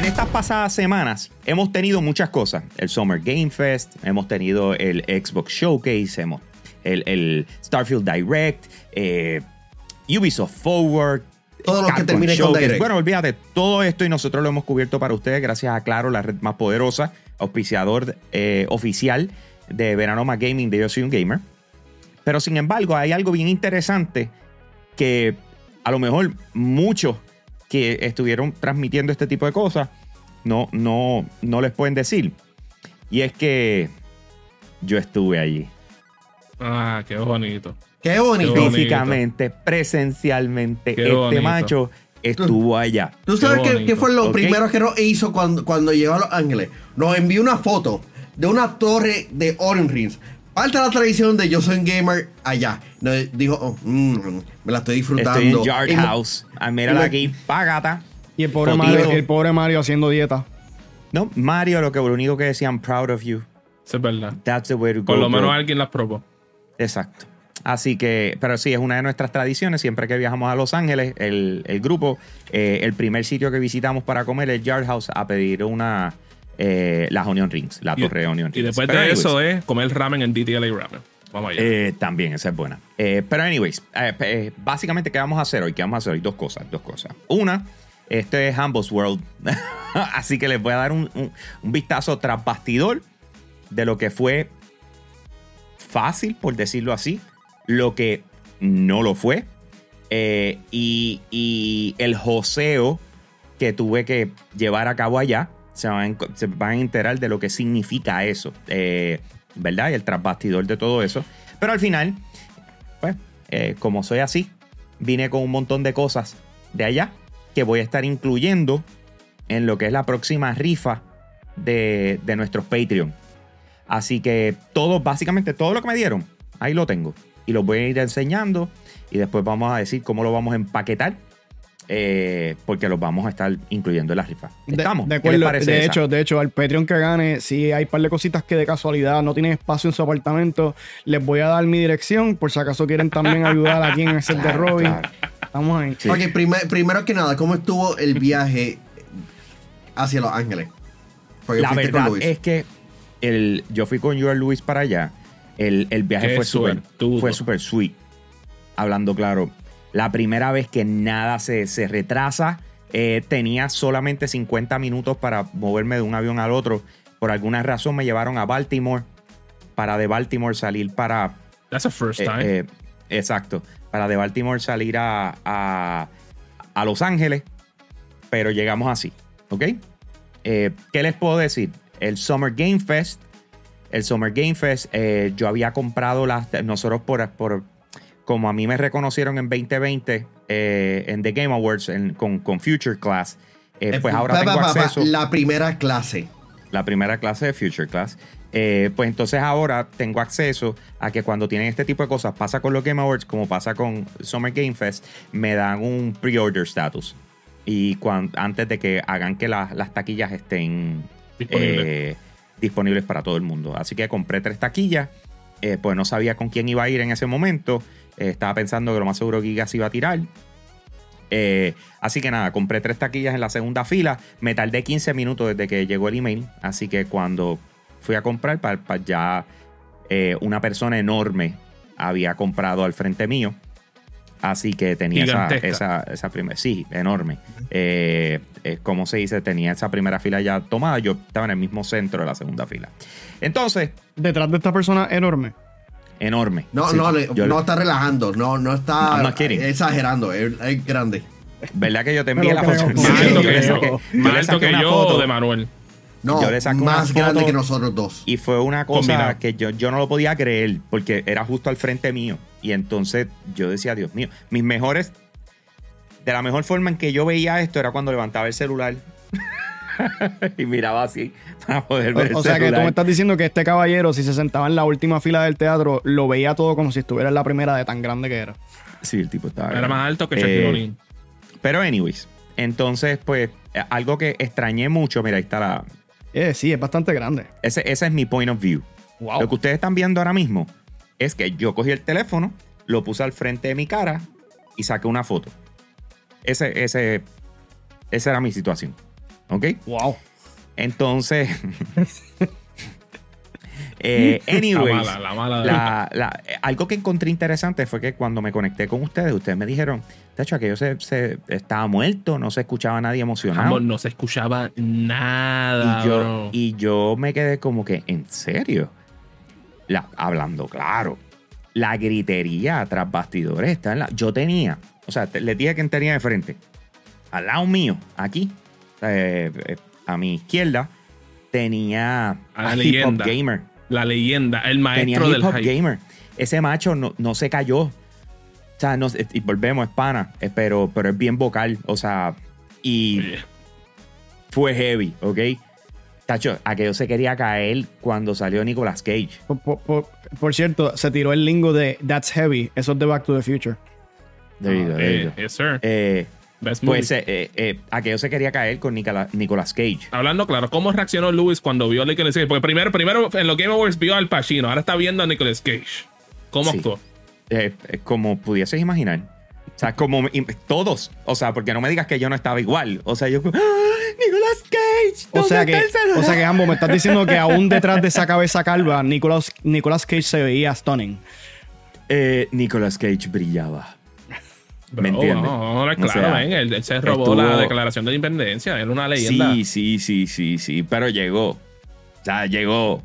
En estas pasadas semanas hemos tenido muchas cosas. El Summer Game Fest, hemos tenido el Xbox Showcase, hemos el, el Starfield Direct, eh, Ubisoft Forward. Todo lo que termine con. Direct. Bueno, olvídate, todo esto y nosotros lo hemos cubierto para ustedes gracias a Claro, la red más poderosa, auspiciador eh, oficial de Verano Más Gaming de Yo Soy un Gamer. Pero sin embargo, hay algo bien interesante que a lo mejor muchos que estuvieron transmitiendo este tipo de cosas no, no, no les pueden decir. Y es que yo estuve allí. Ah, qué bonito. Qué bonito. Físicamente, presencialmente, Qué este bonito. macho estuvo allá. ¿Tú sabes Qué qué, fue lo primero que nos hizo cuando, cuando llegó a Los Ángeles? Nos envió una foto de una torre de Orange Rings. De la tradición de Yo Soy un Gamer allá. Nos dijo, oh, mm, me la estoy disfrutando. Estoy en Yard Y House. Ah, mírala aquí, pagata. Y el pobre. Mario, el pobre Mario haciendo dieta. No, Mario, lo que lo único que decían, proud of you. Eso es verdad. That's the way to go. Por lo bro. menos alguien las probó. Exacto. Así que, pero sí, es una de nuestras tradiciones. Siempre que viajamos a Los Ángeles, el, el grupo, eh, el primer sitio que visitamos para comer es Yard House a pedir una, eh, las Onion Rings, la Y- torre de Onion Rings. Y después Pero de anyways, eso es comer ramen en DTLA Ramen. Vamos allá. eh, también, esa es buena. Eh, pero, anyways, básicamente, ¿qué vamos a hacer hoy? ¿Qué vamos a hacer hoy? Dos cosas, dos cosas. Una, este es Humbles World. Así que les voy a dar un, un- un vistazo tras bastidor de lo que fue fácil, por decirlo así, lo que no lo fue, eh, y, y el joseo que tuve que llevar a cabo allá. Se van, se van a enterar de lo que significa eso, eh, ¿verdad? Y el trasbastidor de todo eso. Pero al final, pues, eh, como soy así, vine con un montón de cosas de allá que voy a estar incluyendo en lo que es la próxima rifa de, de nuestros Patreon. Así que todo, básicamente todo lo que me dieron, ahí lo tengo. Y lo voy a ir enseñando y después vamos a decir cómo lo vamos a empaquetar. Eh, porque los vamos a estar incluyendo en la rifa. De, ¿Estamos? de ¿Qué les acuerdo. parece de hecho, de hecho, al Patreon que gane, si hay un par de cositas que de casualidad no tienen espacio en su apartamento, les voy a dar mi dirección por si acaso quieren también ayudar aquí en el set de Robin. claro. Estamos ahí. Sí. Ok, primer- primero que nada, ¿cómo estuvo el viaje hacia Los Ángeles? Porque La con verdad Luis. es que el, yo fui con Joel Luis para allá. El, el viaje Qué fue súper fue súper sweet. Hablando claro, la primera vez que nada se, se retrasa, eh, tenía solamente 50 minutos para moverme de un avión al otro. Por alguna razón me llevaron a Baltimore para de Baltimore salir para That's a first eh, time. eh, exacto. Para de Baltimore salir a, a, a Los Ángeles. Pero llegamos así. ¿Ok? ¿Qué les puedo decir? El Summer Game Fest. El Summer Game Fest, yo había comprado las. Nosotros, por, por. Como a mí me reconocieron en 2020 eh, en The Game Awards en- con, con Future Class, eh, pues Eh, ahora pa, tengo pa, pa, pa, acceso La primera clase. la primera clase de Future Class. Eh, pues entonces ahora tengo acceso a que cuando tienen este tipo de cosas, pasa con los Game Awards, como pasa con Summer Game Fest, me dan un pre-order status. Y antes de que hagan que la- las taquillas estén Disponible. eh, disponibles para todo el mundo. Así que compré tres taquillas, eh, pues no sabía con quién iba a ir en ese momento. Eh, estaba pensando que lo más seguro Gigas iba a tirar. Eh, así que nada, compré tres taquillas en la segunda fila. Me tardé 15 minutos desde que llegó el email. Así que cuando fui a comprar, pa- pa- ya eh, una persona enorme había comprado al frente mío. Así que tenía esa, Gigantesca. esa, esa primera. Sí, enorme. Eh, eh, ¿Cómo se dice? Tenía esa primera fila ya tomada. Yo estaba en el mismo centro de la segunda fila. Entonces, Detrás de esta persona enorme. Enorme. No, Sí, no, yo- no está relajando, no, no está exagerando, es, es grande. ¿Verdad que yo te envié la foto? más alto yo que le yo. saqué- yo Más le alto saqué que una yo foto. de Manuel. No, Yo le saco una más grande foto que nosotros dos. Y fue una cosa Combinado. que yo, yo no lo podía creer porque era justo al frente mío. Y entonces yo decía, Dios mío, mis mejores, de la mejor forma en que yo veía esto era cuando levantaba el celular y miraba así para poder ver el O, o sea que tú me estás diciendo que este caballero, si se sentaba en la última fila del teatro, lo veía todo como si estuviera en la primera de tan grande que era. Sí, el tipo estaba... Era más alto que Eh, Shaquille O'Neal. Pero anyways, entonces pues eh, algo que extrañé mucho, mira, ahí está la... Eh, sí, es bastante grande. Ese, ese es mi point of view. Wow. Lo que ustedes están viendo ahora mismo es que yo cogí el teléfono, lo puse al frente de mi cara y saqué una foto. Ese, ese, esa era mi situación. ¿Ok? Wow. Entonces. eh, anyways, La mala, la mala. la- la- algo que encontré interesante fue que cuando me conecté con ustedes, ustedes me dijeron, Tacho, aquello se, se- estaba muerto, no se escuchaba a nadie emocionado. No se escuchaba nada, y, yo, bro. y yo me quedé como que, ¿en serio? La- hablando claro, la gritería tras bastidores está en la. Yo tenía, o sea, te- les dije que tenía de frente. Al lado mío, aquí, eh, eh, a mi izquierda, tenía A Hip Hop leyenda. Gamer. La leyenda, el Tenía maestro Hip del Hop hype. Gamer. Ese macho no, no se cayó. O sea, no, y volvemos, es pana, eh, pero, pero es bien vocal. O sea, y fue heavy, ¿ok? Tacho, aquello se quería caer cuando salió Nicolas Cage. Por, por- por- por cierto, se tiró el lingo de That's Heavy. Eso es de Back to the Future. There you go, there you eh, go. yes, sir. Eh. Pues eh, eh, eh, aquello se quería caer con Nicola- Nicolas Cage. Hablando claro, ¿cómo reaccionó Lewis cuando vio a Nicolas Cage? Porque primero, primero en los Game Awards vio al Pacino, ahora está viendo a Nicolas Cage. ¿Cómo Sí. actuó? Eh, eh, como pudieses imaginar. O sea, como todos. O sea, porque no me digas que yo no estaba igual. O sea, yo ¡Ah, Nicolas Cage. O sea ¿dónde que, está el celular?" o sea que ambos me estás diciendo que aún detrás de esa cabeza calva, Nicolas, Nicolas Cage se veía stunning. Eh, Nicolas Cage brillaba. ¿Me entiendes? No, no, no, O claro, sea, ven, él, él se robó estuvo- la declaración de independencia, era una leyenda. Sí, sí, sí, sí, sí. Pero llegó. O sea, llegó.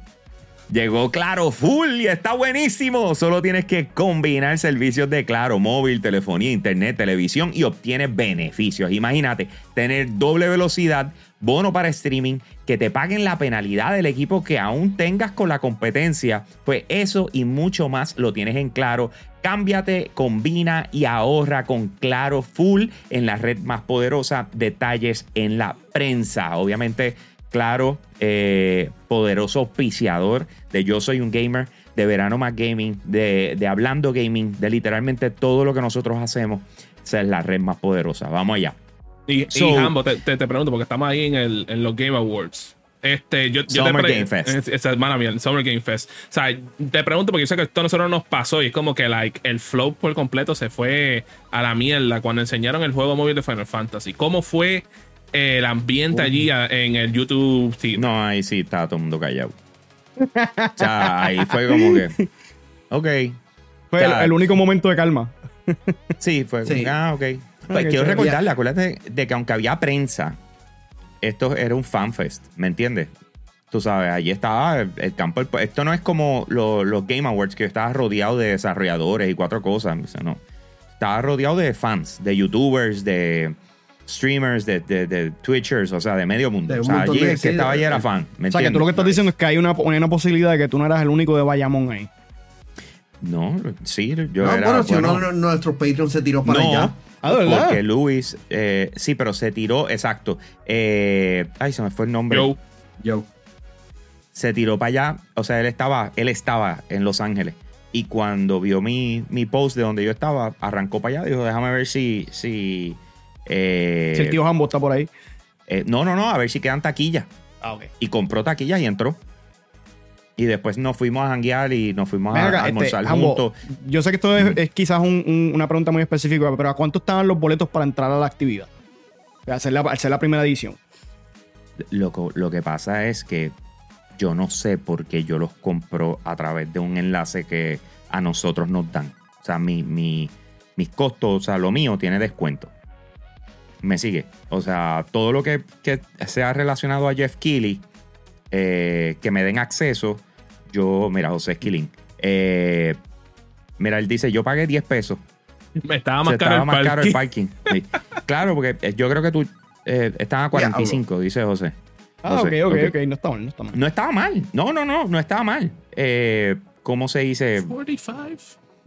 Llegó Claro Full y está buenísimo. Solo tienes que combinar servicios de Claro, móvil, telefonía, internet, televisión y obtienes beneficios. Imagínate tener doble velocidad, bono para streaming, que te paguen la penalidad del equipo que aún tengas con la competencia. Pues eso y mucho más lo tienes en Claro. Cámbiate, combina y ahorra con Claro Full en la red más poderosa. Detalles en la prensa. Obviamente, Claro, eh, poderoso auspiciador de Yo Soy un Gamer, de Verano Más Gaming, de, de Hablando Gaming, de literalmente todo lo que nosotros hacemos. Esa es la red más poderosa. Vamos allá. Y, y So- Hambo, te, te- te pregunto, porque estamos ahí en, el, en los Game Awards. Este, yo, yo Summer te pre- Game Fest. Es- Esa hermana mía, el Summer Game Fest. O sea, te pregunto porque yo sé que esto a nosotros nos pasó y es como que like, el flow por completo se fue a la mierda cuando enseñaron el juego móvil de Final Fantasy. ¿Cómo fue el ambiente allí a- en el YouTube Team? No, ahí sí estaba todo el mundo callado. O sea, ahí fue como que. Ok. Fue el, el único momento de calma. Sí, fue. Sí. Ah, ok. Pues quiero recordarle, acuérdate de que aunque había prensa, esto era un fanfest, ¿me entiendes? Tú sabes, allí estaba el, el campo. esto no es como lo- los Game Awards, que estaba rodeado de desarrolladores y cuatro cosas. o sea, no. Estaba rodeado de fans, de youtubers, de streamers, de, de, de twitchers, o sea, de medio mundo. De o sea, allí de- el que sí, estaba de- allí era de- fan. ¿me O sea que tú lo que estás diciendo es que hay una, hay una posibilidad de que tú no eras el único de Bayamón ahí. No, sí, yo No, era. bueno, si bueno, uno, no- nuestro Patreon se tiró para no, allá. Ah, ¿de verdad? porque Luis, eh, sí, pero se tiró, exacto. Eh, ay, se me fue el nombre. Yo, Yo. Se tiró para allá, o sea, él estaba, él estaba en Los Ángeles. Y cuando vio mi, mi post de donde yo estaba, arrancó para allá, dijo, déjame ver si, si, eh, Si el tío Hambo está por ahí. eh, no, no, no, a ver si quedan taquillas. Ah, ok. Y compró taquillas y entró. Y después nos fuimos a janguear y nos fuimos a, a este, almorzar Hambo, juntos. yo sé que esto es, es quizás un- un- una pregunta muy específica, pero ¿a cuánto estaban los boletos para entrar a la actividad? Hacer la, hacer la primera edición. Lo, que pasa es que yo no sé por qué yo los compro a través de un enlace que a nosotros nos dan. O sea, mi, mi- mis costos, o sea, lo mío tiene descuento. Me sigue. O sea, todo lo que, que sea relacionado a Jeff Keighley, eh, que me den acceso, yo, mira, José Skilling. eh, mira, él dice, yo pagué 10 pesos. me estaba Se más caro estaba el más caro el parking. Sí. Claro, porque eh, yo creo que tú eh, estaban a 45, dice José. Ah, José, ok, ok, ok. No está mal, no está mal. No estaba mal. No, no, no, no estaba mal. Eh, ¿Cómo se dice? 45.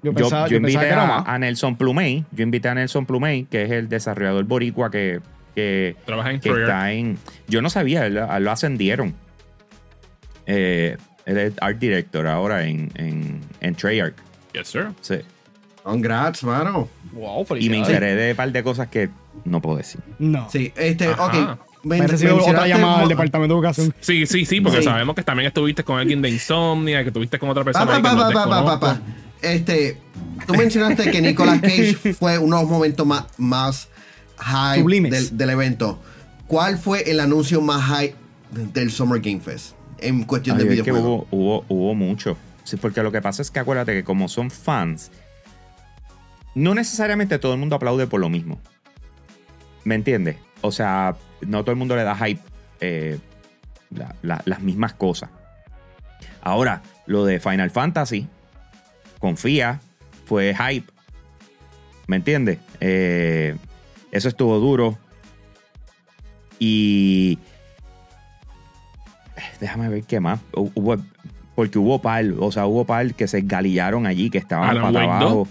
Yo Yo, pensaba, yo yo pensaba invité que era a, Nelson Plumey. Yo invité a Nelson Plumey, que es el desarrollador boricua que, que, Trabaja en que Treyarch. está en... Yo no sabía, lo ascendieron. Eh, él es art director ahora en, en, en Treyarch. Yes, sir. Sí. Congrats, mano. Wow, Y me enteré de un par de cosas que no puedo decir. No. Sí, este, Ajá. ok. Me he recibido otra llamada del departamento de educación. Sí, sí, sí, porque Sí. sabemos que también estuviste con alguien de Insomnia, que estuviste con otra persona Pa, pa, que pa, nos pa, pa, pa, desconozco. pa. Este, tú mencionaste que Nicolas Cage fue uno de los momentos más, más high del, del evento. ¿cuál fue el anuncio más hype del Summer Game Fest? En cuestión Ay, de es que videojuegos. hubo, hubo, hubo mucho. Sí, porque lo que pasa es que acuérdate que como son fans, no necesariamente todo el mundo aplaude por lo mismo. ¿Me entiendes? O sea, no todo el mundo le da hype eh, la- la- las mismas cosas. Ahora, lo de Final Fantasy, confía, fue hype. ¿Me entiendes? Eh, eso estuvo duro. Y déjame ver qué más. Hu- Hubo, porque hubo par, o sea, hubo par que se galillaron allí, que estaban Alan abajo.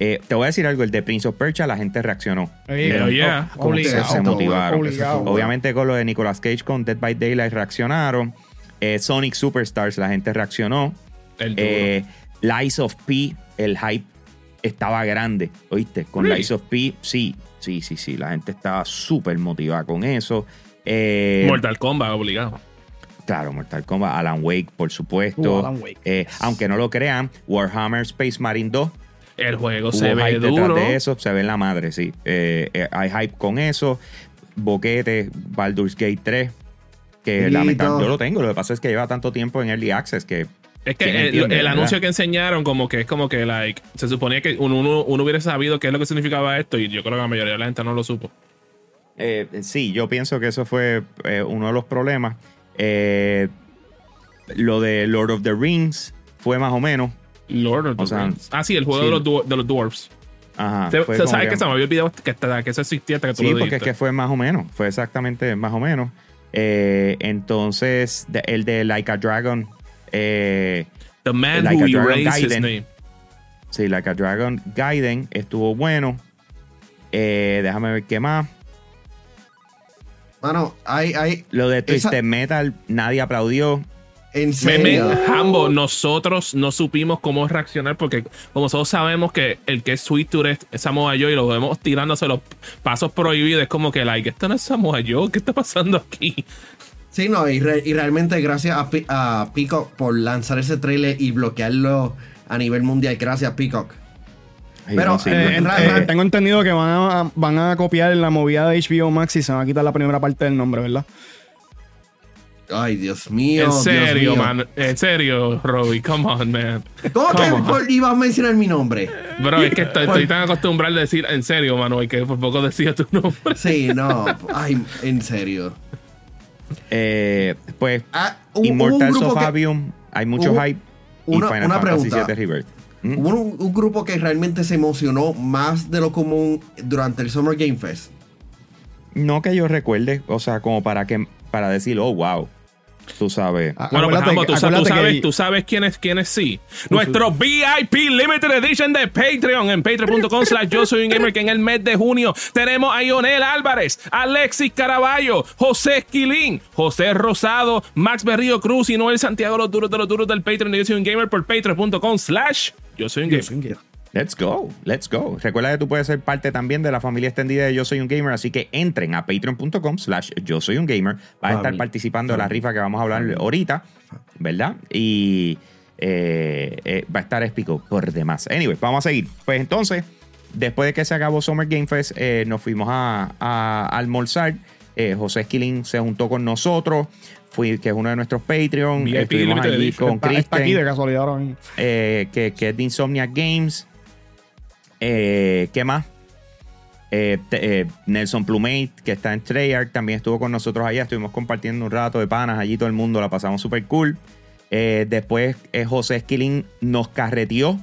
Eh, te voy a decir algo, el de Prince of Persia, la gente reaccionó. Hell oh, yeah. oh, obligado, se motivaron. obligado. Obviamente con lo de Nicolas Cage con Dead by Daylight reaccionaron. Eh, Sonic Superstars, la gente reaccionó. El. Eh, Lies of P, el hype estaba grande, ¿oíste? Con Really? Lies of P, sí, sí, sí, sí. La gente estaba súper motivada con eso. Eh, Mortal Kombat, obligado. Claro, Mortal Kombat, Alan Wake, por supuesto. Uh, Alan Wake. Eh, aunque no lo crean, Warhammer Space Marine 2. El juego se ve hype detrás duro. de eso, se ve en la madre, sí. Eh, eh, hay hype con eso. Boquete, Baldur's Gate 3. Que lamentablemente yo lo tengo. Lo que pasa es que lleva tanto tiempo en Early Access que. Es que ¿quién el, entiende, el verdad? anuncio que enseñaron, como que es como que, like, se suponía que uno, uno, uno hubiera sabido qué es lo que significaba esto y yo creo que la mayoría de la gente no lo supo. Eh, sí, yo pienso que eso fue eh, uno de los problemas. Eh, lo de Lord of the Rings fue más o menos. Lord of the O sea, Rings. Ah, sí, el juego sí. de, los de los dwarfs. Ajá. Se, se- ¿Sabes que- que se me había olvidado que, hasta- que eso existía hasta que tú Sí, lo porque es que fue más o menos. Fue exactamente más o menos. Eh, entonces, de- el de Like a Dragon. eh, The man Like who a Dragon erased his Gaiden. name. sí, Like a Dragon Gaiden estuvo bueno. Eh, déjame ver qué más. Mano, hay, hay. Lo de Esa- Twisted Metal, nadie aplaudió. En Meme. Hambo, nosotros no supimos cómo reaccionar porque como nosotros sabemos que el que es Sweet Tooth es Samoa Joe y lo vemos tirándose los pasos prohibidos, es como que, like, esto no es Samoa Joe, ¿qué está pasando aquí? Sí, no, y, re- y realmente gracias a, a Peacock por lanzar ese trailer y bloquearlo a nivel mundial. Gracias, Peacock. Pero, eh, Eh, tengo entendido que van a, van a copiar la movida de HBO Max y se van a quitar la primera parte del nombre, ¿verdad? Ay, Dios mío. en Dios serio, mío. man. En serio, Robbie, come on, man. ¿Cómo que Come on. por- ibas a mencionar mi nombre? Bro, es que estoy, estoy tan acostumbrado a decir en serio, Manuel, que por poco decía tu nombre. Sí, no. Ay, en serio. Eh, pues, Ah, un que- Avium, hay mucho hype. una- y Final una Fantasy pregunta. VII Rebirth. ¿Mm? Hubo un, un grupo que realmente se emocionó más de lo común durante el Summer Game Fest. No que yo recuerde, o sea, como para que para decir, oh, wow. Tú sabes. Ah, Bueno, pues tú, sa- tú que- sabes, tú sabes quiénes, quiénes sí. Nuestro VIP Limited Edition de Patreon en patreon.com slash yo soy un gamer que en el mes de junio tenemos a Ionel Álvarez, Alexis Caraballo, José Esquilín, José Rosado, Max Berrío Cruz y Noel Santiago, los duros de los duros del Patreon de yo soy un gamer por patreon.com slash yo soy un gamer. Let's go, let's go. Recuerda que tú puedes ser parte también de la familia extendida de Yo Soy un Gamer, así que entren a patreon.com slash Yo Soy un Gamer. Vas a estar participando de la rifa que vamos a hablar ahorita, ¿verdad? Y eh, eh, va a estar épico por demás. Anyway, vamos a seguir. Pues entonces, después de que se acabó Summer Game Fest, eh, nos fuimos a, a almorzar. Eh, José Esquilín se juntó con nosotros, fui, que es uno de nuestros Patreon. VIP Estuvimos Limited allí Edition. con Está, está aquí Kristen de casualidad ahora mismo. eh, que, que es de Insomnia Games. Eh, ¿Qué más? Eh, te- eh, Nelson Plumate, que está en Treyarch, también estuvo con nosotros allá. Estuvimos compartiendo un rato de panas allí, todo el mundo la pasamos súper cool. Eh, después eh, José Esquilín nos carreteó.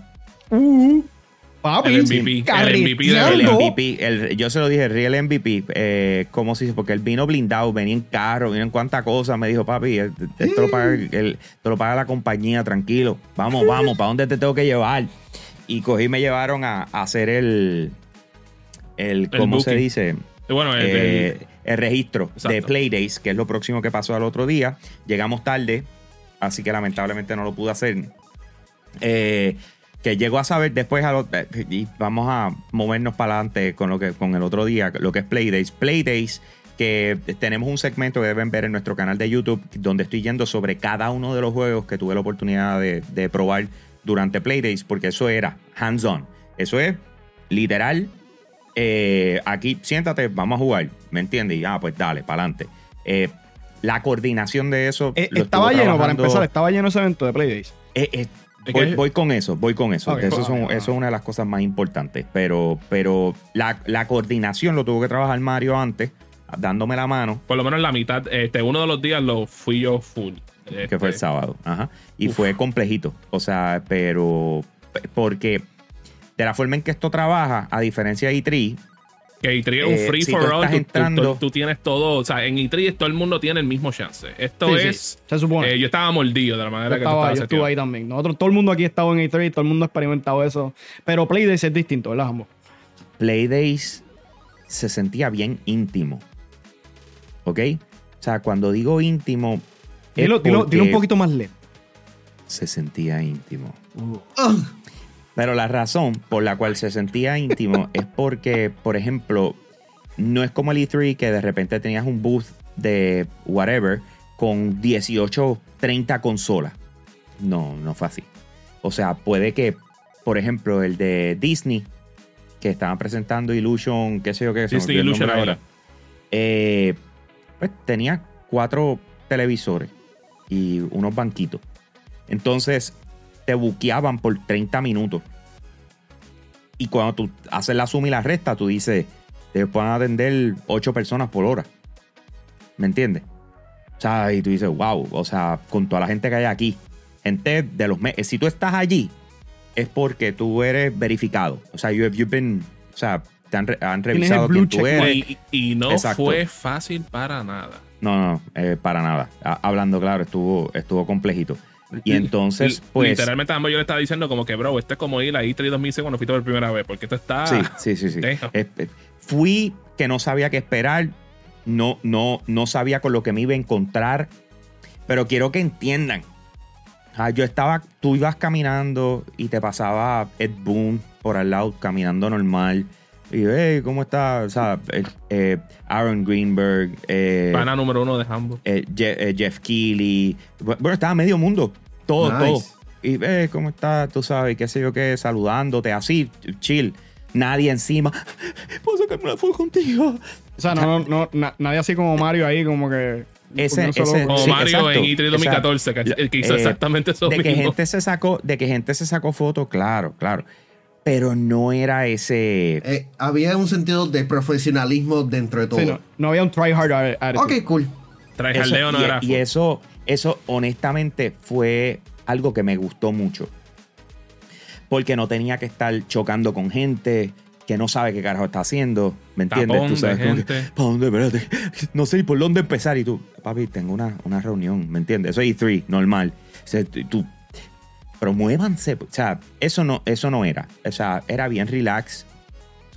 Papi, El MVP, el MVP de El. MVP, el- yo se lo dije, el real MVP. Eh, ¿Cómo se dice? Porque él vino blindado, venía en carro, vino en cuanta cosa. Me dijo, papi, eh, esto lo paga, el- esto lo paga la compañía, tranquilo. Vamos, vamos, ¿para dónde te tengo que llevar? Y cogí y me llevaron a, a hacer el. el ¿Cómo se dice? Bueno, el- Eh, el- el registro de Exacto. Playdays, que es lo próximo que pasó al otro día. Llegamos tarde, así que lamentablemente no lo pude hacer. Eh, que llego a saber después, a lo- eh, y vamos a movernos para adelante con, lo que, con el otro día, lo que es Playdays. Playdays, que tenemos un segmento que deben ver en nuestro canal de YouTube, donde estoy yendo sobre cada uno de los juegos que tuve la oportunidad de, de probar durante Playdays, porque eso era hands-on. Eso es literal eh, aquí siéntate, vamos a jugar, ¿me entiendes? Y ah, pues dale, para adelante. la coordinación de eso. Eh, estaba lleno, para empezar, estaba lleno ese evento de Playdays. Voy, con eso, voy con eso. Eso, son- es una de las cosas más importantes. Pero, pero la, la coordinación lo tuvo que trabajar Mario antes, dándome la mano, Por lo menos la mitad, este, uno de los días lo fui yo full. que fue el Este, sábado. Ajá. Y Uf. fue complejito. O sea, pero porque de la forma en que esto trabaja, a diferencia de E3, Que E3 es un Eh, free si for tú all. Tú, tú- entrando- tú- tú tienes todo. O sea, en E3 todo el mundo tiene el mismo chance. Esto Sí, sí, es. se supone. eh, yo estaba mordido de la manera Yo, que tú estaba, estabas yo estuve ahí también. Nosotros, todo el mundo aquí ha estado en A3, todo el mundo ha experimentado eso. Pero Playdays es distinto, ¿verdad, ambos? Playdays se sentía bien íntimo. ¿Ok? O sea, cuando digo íntimo. Dilo, dilo- dilo un poquito más lento. Se sentía íntimo. Ah, Pero la razón por la cual se sentía íntimo es porque, por ejemplo, no es como el E3 que de repente tenías un booth de whatever con 18, 30 consolas. No, no fue así. O sea, puede que, por ejemplo, el de Disney, que estaban presentando Illusion, qué sé yo qué, Disney Illusion Island. eh, pues tenía cuatro televisores y unos banquitos. Entonces te buqueaban por 30 minutos. Y cuando tú haces la suma y la resta, tú dices, te pueden atender 8 personas por hora. ¿Me entiendes? O sea, y tú dices, wow, o sea, con toda la gente que hay aquí, gente de los meses, si tú estás allí, es porque tú eres verificado. O sea, you, you've been, o sea, te han, revisado quién tú eres. Y, y no Exacto. fue fácil para nada. No, no, eh, para nada. A- hablando claro, estuvo, estuvo complejito. Y entonces, pues. Literalmente ambos yo le estaba diciendo como que, bro, esto es como ir a E3 2006 cuando fuiste por primera vez, porque esto está... Sí, sí, sí, sí. Eh, eh, fui que no sabía qué esperar. No, no, no sabía con lo que me iba a encontrar. Pero quiero que entiendan. Ah, yo estaba, tú ibas caminando y te pasaba Ed Boon por al lado, caminando normal. Y yo, hey, ¿cómo está? O sea, eh, eh, Aaron Greenberg. eh, Pana número uno de Hambo. eh, Je- eh, Jeff Keighley. Bueno, estaba medio mundo. Todo, Nice. todo. Y ve cómo está, tú sabes, qué sé yo qué, saludándote así, chill. Nadie encima. ¿Puedo sacarme una foto contigo? O sea, no, no, no, na- nadie así como Mario ahí, como que. Ese-. Como Sí, Mario exacto. en E3 2014, que, Esa- que hizo eh, exactamente eso de que gente se sacó, de que gente se sacó fotos, claro, claro. Pero no era ese. eh, había un sentido de profesionalismo dentro de todo. Sí, no, no había un try hard attitude. Ok, cool. Trae eso- jaldeo no y, era. y eso, eso honestamente fue algo que me gustó mucho. Porque no tenía que estar chocando con gente que no sabe qué carajo está haciendo. ¿Me entiendes? Tapón Tú sabes, de que. ¿para dónde? Espérate. No sé por dónde empezar. Y tú, papi, tengo una, una reunión. ¿Me entiendes? Eso es E3, normal. O sea, tú, promuévanse. O sea, eso no, eso no era. O sea, era bien relax.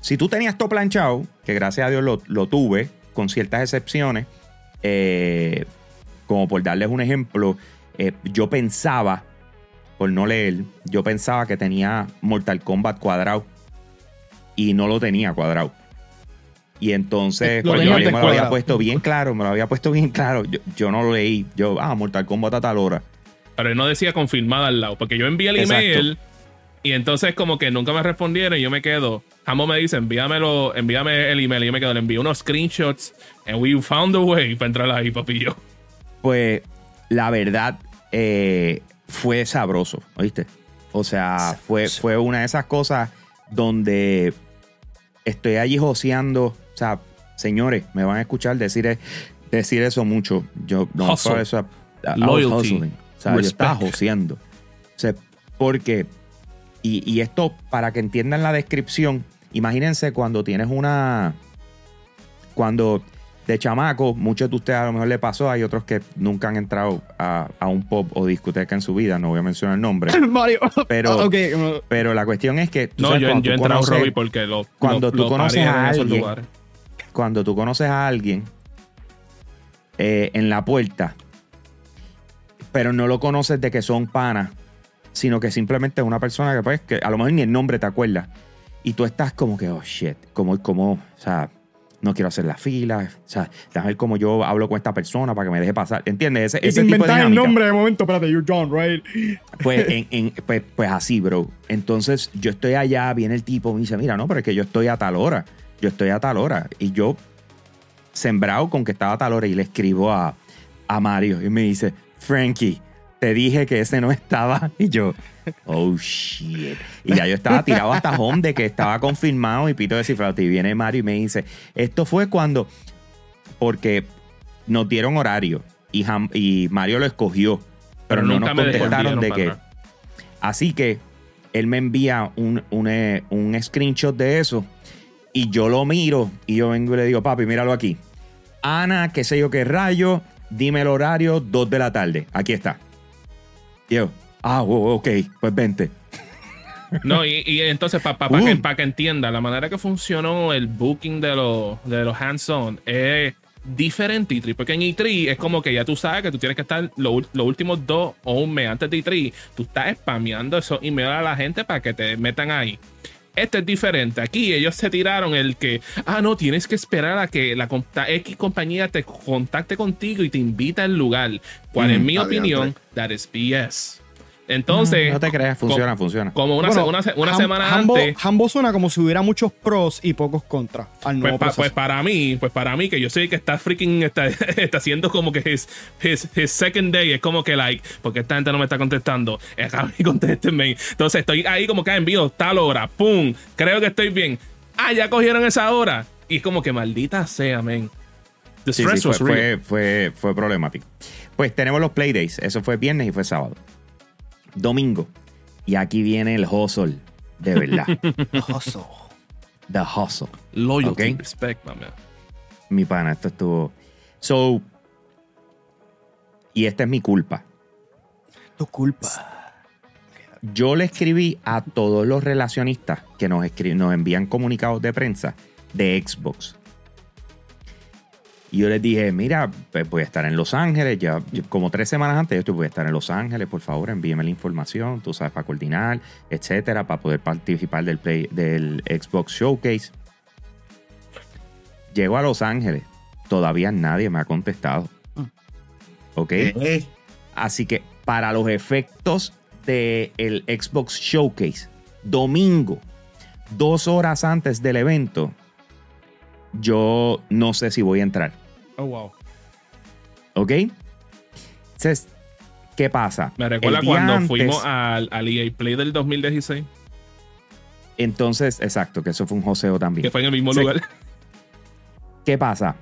Si tú tenías todo planchado, que gracias a Dios lo, lo tuve, con ciertas excepciones, eh, como por darles un ejemplo, eh, yo pensaba, por no leer, yo pensaba que tenía Mortal Kombat cuadrado y no lo tenía cuadrado. Y entonces, Lo cuando alguien me lo había puesto bien claro, me lo había puesto bien claro, yo, yo no lo leí. Yo, ah, Mortal Kombat a tal hora. Pero él no decía confirmada al lado, porque yo envié el Exacto. email y entonces como que nunca me respondieron y yo me quedo. Hambo me dice, envíamelo, envíame el email y yo me quedo, le envío unos screenshots and we found a way para entrar ahí, papillo. Pues la verdad eh, fue sabroso, ¿oíste? O sea, fue, fue una de esas cosas donde estoy allí joseando. O sea, señores, me van a escuchar decir, e- decir eso mucho. Yo no fue eso. I was Loyalty. O sea, yo estaba joseando. O sea, porque, y, y esto para que entiendan la descripción, imagínense cuando tienes una, cuando de chamaco, muchos de ustedes a lo mejor le pasó, hay otros que nunca han entrado a, a un pop o discoteca en su vida, no voy a mencionar el nombre, Mario. Pero- Ok, uh, pero la cuestión es que tú No, sabes, yo, yo he entrado conoces- Robbie porque lo, cuando lo- tú lo conoces a alguien, cuando tú conoces a alguien eh, en la puerta, pero no lo conoces de que son panas, sino que simplemente es una persona que, pues, que a lo mejor ni el nombre te acuerdas. Y tú estás como que, oh shit, como, como, o sea, no quiero hacer la fila, o sea, déjame ver cómo yo hablo con esta persona para que me deje pasar. ¿Entiendes? Ese, y ese te tipo de inventas el nombre de momento. Espérate, you're John, right? Pues, en- en- pues, pues así, bro. Entonces yo estoy allá, viene el tipo, me dice, mira, no, pero es que yo estoy a tal hora. yo estoy a tal hora. Y yo, sembrado con que estaba a tal hora, y le escribo a, a Mario y me dice, Frankie, te dije que ese no estaba. Y yo, oh shit. Y ya yo estaba tirado hasta home de que estaba confirmado y pito descifrado. Y viene Mario y me dice, esto fue cuando, porque nos dieron horario y, Ham- y Mario lo escogió, pero, Pero no nos contestaron de atrás. Así que él me envía un, un, un screenshot de eso y yo lo miro y yo vengo y le digo, papi, míralo aquí. Ana, qué sé yo qué rayo, dime el horario, 2 de la tarde. Aquí está. Y yo, ah, oh, ok, pues vente. No, y, y entonces, para Uh. que, pa que entienda, la manera que funcionó el booking de los, de los hands-on es diferente E3, porque en E3 es como que ya tú sabes que tú tienes que estar lo los últimos dos o un mes antes de E3, tú estás spameando esos emails a la gente para que te metan ahí. Este es diferente. Aquí ellos se tiraron el que, ah, no, tienes que esperar a que la X compañía te contacte contigo y te invita al lugar. Cual, en Mm, mi adiante. opinión, that is BS. Entonces, no te creas, funciona, funciona. como una, Bueno, se- una, se- una Ham- semana Hambo, antes. Hambo suena como si hubiera muchos pros y pocos contras al Pues, nuevo pa- pues para mí, pues para mí, que yo sé que está freaking, está, está haciendo como que his, his, his second day, es como que like, porque esta gente no me está contestando, acá y contéstenme. Entonces estoy ahí como que envío tal hora, pum, creo que estoy bien. Ah, ya cogieron esa hora. Y es como que maldita sea, man. The Sí, stress sí, was fue, real. fue, fue, fue problemático. Pues tenemos los Playdays. Eso fue viernes y fue sábado. Domingo. Y aquí viene el hustle. De verdad. Oso. The hustle. Loyalty, Ok. respect, my man. Mi pana, esto estuvo. So. Y esta es mi culpa. Tu culpa. Yo le escribí a todos los relacionistas que nos, nos envían comunicados de prensa de Xbox. Y yo les dije, mira, pues voy a estar en Los Ángeles, ya como tres semanas antes, yo estoy, voy a estar en Los Ángeles, por favor, envíeme la información, tú sabes, para coordinar, etcétera, para poder participar del, play, del Xbox Showcase. Llego a Los Ángeles, todavía nadie me ha contestado. ¿Ok? Eh, Así que para los efectos del Xbox Showcase, domingo, dos horas antes del evento, yo no sé si voy a entrar. Oh, wow. ¿Ok? Entonces, ¿qué pasa? Me recuerda cuando antes- fuimos al, al EA Play del 2016, Entonces, exacto, que eso fue un joseo también. que fue en el mismo lugar. ¿Qué pasa?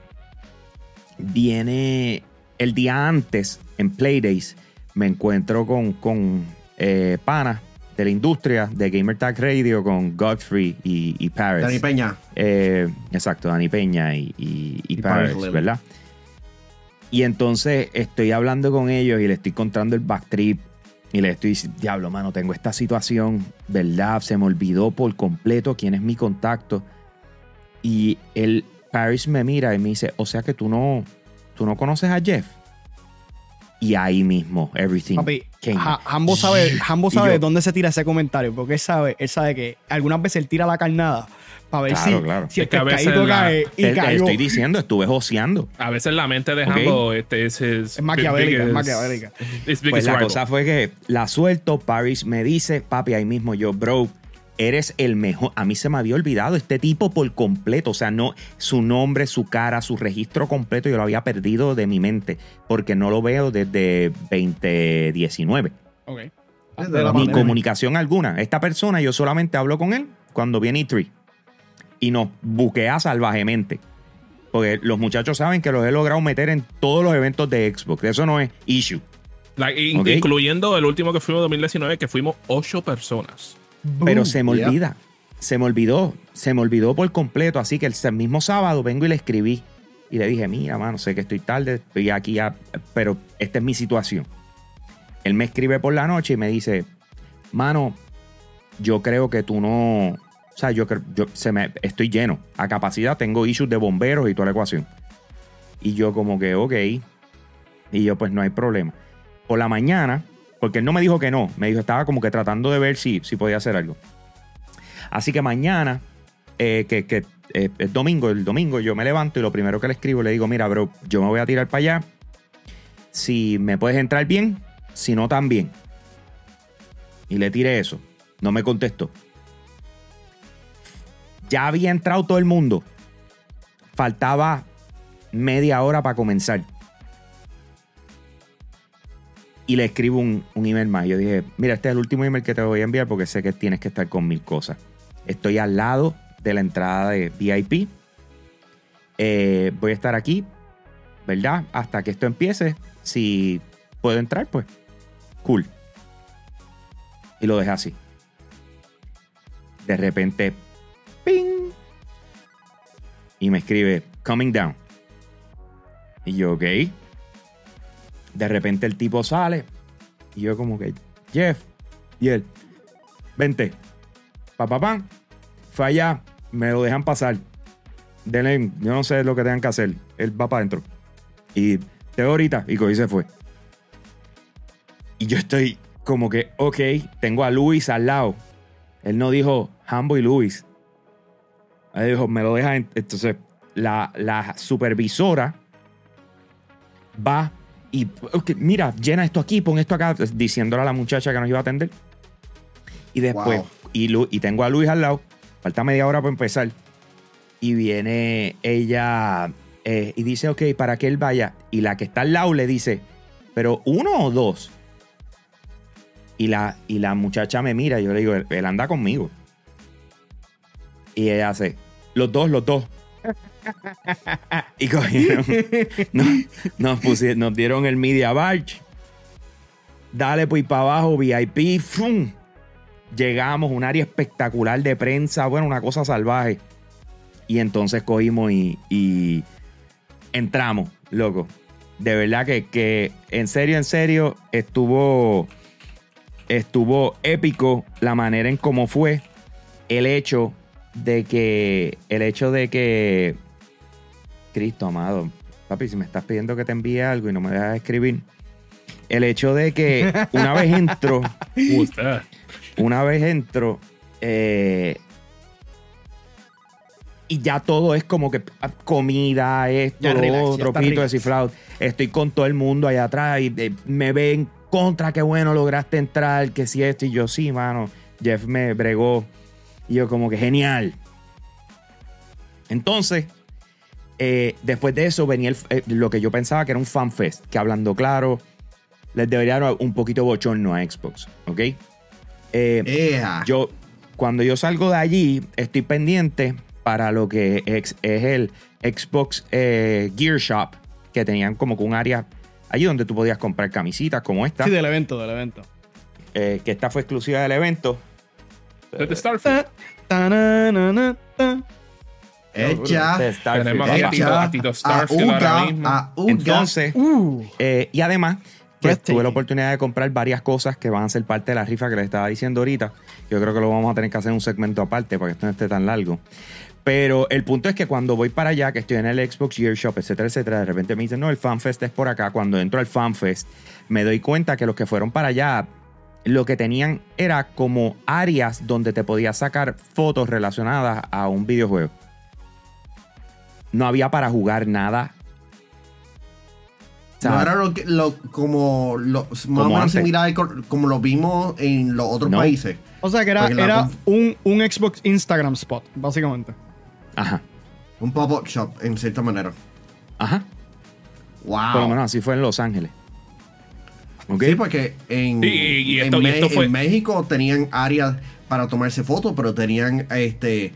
Viene el día antes, en Playdays, me encuentro con, con eh, panas de la industria de Gamer Tag Radio, con Godfrey y, y Paris. Dani Peña. Eh, exacto, Dani Peña y, y, y Y Paris, Paris. ¿verdad? Y entonces estoy hablando con ellos y le estoy contando el backtrip y le estoy diciendo, diablo, mano, tengo esta situación, ¿verdad? Se me olvidó por completo quién es mi contacto. Y el Paris me mira y me dice, o sea que tú no, tú no conoces a Jeff. Y ahí mismo, everything. Papi, came out. Hambo sabe, Hambo Y sabe yo- dónde se tira ese comentario, porque él sabe, él sabe que algunas veces él tira la carnada para ver Claro, si, claro. si el Es que a veces pescadito la- cae y Te- te cayó. estoy diciendo, estuve joseando. A veces la mente de Ok. Hambo este, es, Es maquiavélica, es maquiavélica. Pues la rival. cosa fue que la suelto, Paris me dice, papi, ahí mismo yo, bro, eres el mejor. A mí se me había olvidado este tipo por completo. O sea, no, su nombre, su cara, su registro completo, yo lo había perdido de mi mente porque no lo veo desde 2019. Ok. Desde De la la Ni pandemia. comunicación alguna. Esta persona, yo solamente hablo con él cuando viene E3 y nos buquea salvajemente. Porque los muchachos saben que los he logrado meter en todos los eventos de Xbox. Eso no es issue. Like, in- Ok. Incluyendo el último que fuimos 2019, que fuimos ocho personas. Pero se me Yeah. olvida. Se me olvidó. Se me olvidó por completo. Así que el mismo sábado vengo y le escribí. Y le dije, mira, mano, sé que estoy tarde, estoy aquí ya, pero esta es mi situación. Él me escribe por la noche y me dice, mano, yo creo que tú no... O sea, yo, yo se me, estoy lleno. A capacidad tengo issues de bomberos y toda la ecuación. Y yo como que, ok. Y yo, pues no hay problema. Por la mañana, porque él no me dijo que no, me dijo, estaba como que tratando de ver si, si podía hacer algo. Así que mañana, eh, que, que eh, es domingo, el domingo yo me levanto y lo primero que le escribo le digo, mira, bro, yo me voy a tirar para allá. Si me puedes entrar bien, si no, también. Y le tiré eso. No me contestó. Ya había entrado todo el mundo. Faltaba media hora para comenzar. Y le escribo un, un email más. Yo dije, mira, este es el último email que te voy a enviar porque sé que tienes que estar con mil cosas. Estoy al lado de la entrada de VIP. Eh, voy a estar aquí, ¿verdad? Hasta que esto empiece. Si puedo entrar, pues cool. Y lo dejé así. De repente, ¡ping! Y me escribe, coming down. Y yo, ok. De repente el tipo sale. Y yo como que, Jeff. Y él, vente. Pa, pa, pam. Fue allá. Me lo dejan pasar. Denle, yo no sé lo que tengan que hacer. Él va para adentro. Y te veo ahorita. Y cogí y se fue. Y yo estoy como que, ok, tengo a Luis al lado. Él no dijo Hambo y Luis. Él dijo, me lo deja. en- Entonces, la, la supervisora va y, mira, llena esto aquí, pon esto acá, diciéndole a la muchacha que nos iba a atender. Y después, Wow. y, Lu- y tengo a Luis al lado, falta media hora para empezar. Y viene ella eh, y dice, ok, para que él vaya. Y la que está al lado le dice, pero uno o dos. Y la, y la muchacha me mira y yo le digo, él, él anda conmigo. Y ella hace, los dos, los dos. y cogieron, nos, nos, pusie- nos dieron el media badge. Dale pues para abajo, VIP. ¡fum! Llegamos, un área espectacular de prensa, bueno, una cosa salvaje. Y entonces cogimos y, y entramos, loco. De verdad que, que en serio, en serio, estuvo, estuvo épico la manera en cómo fue el hecho de que, el hecho de que, Cristo amado, papi, si me estás pidiendo que te envíe algo y no me dejas escribir, el hecho de que una vez entro, una vez entro eh, y ya todo es como que ah, comida, esto, Ya lo relax, otro, pito descifrado. Estoy con todo el mundo allá atrás y eh, me ven contra, qué bueno lograste entrar, que si esto y yo sí, mano. Jeff me bregó y yo como que genial. Entonces, eh, después de eso venía el- eh, lo que yo pensaba que era un fanfest, que hablando claro, les debería dar un poquito bochorno a Xbox, ¿ok? Eh, Ea. yo, cuando yo salgo de allí, estoy pendiente para lo que es el Xbox eh, Gear Shop, que tenían como que un área allí donde tú podías comprar camisitas como esta, Sí, del evento, del evento. eh, que esta fue exclusiva del evento. Starfield. Starfield. Tenemos a a Tito Starfield ahora mismo. a Uga. Entonces, Uh, Eh, y además, que Breathtaking. tuve la oportunidad de comprar varias cosas que van a ser parte de la rifa que les estaba diciendo ahorita. Yo creo que lo vamos a tener que hacer en un segmento aparte para que esto no esté tan largo. Pero el punto es que cuando voy para allá, que estoy en el Xbox Gear Shop, etcétera, etcétera, de repente me dicen, no, el FanFest es por acá. Cuando entro al FanFest, me doy cuenta que los que fueron para allá, lo que tenían era como áreas donde te podías sacar fotos relacionadas a un videojuego. No había para jugar nada. O sea, No era lo que, lo, como, lo, más o Como menos antes. similar co- como lo vimos en los otros No. países. o sea que era, Porque era un, un Xbox Instagram spot, básicamente. Ajá, Un pop-up shop, en cierta manera. ajá. Wow. Por lo menos así fue en Los Ángeles. Sí, porque en, Sí, y- y en esto- y Me- esto fue- en México tenían áreas para tomarse fotos, pero tenían este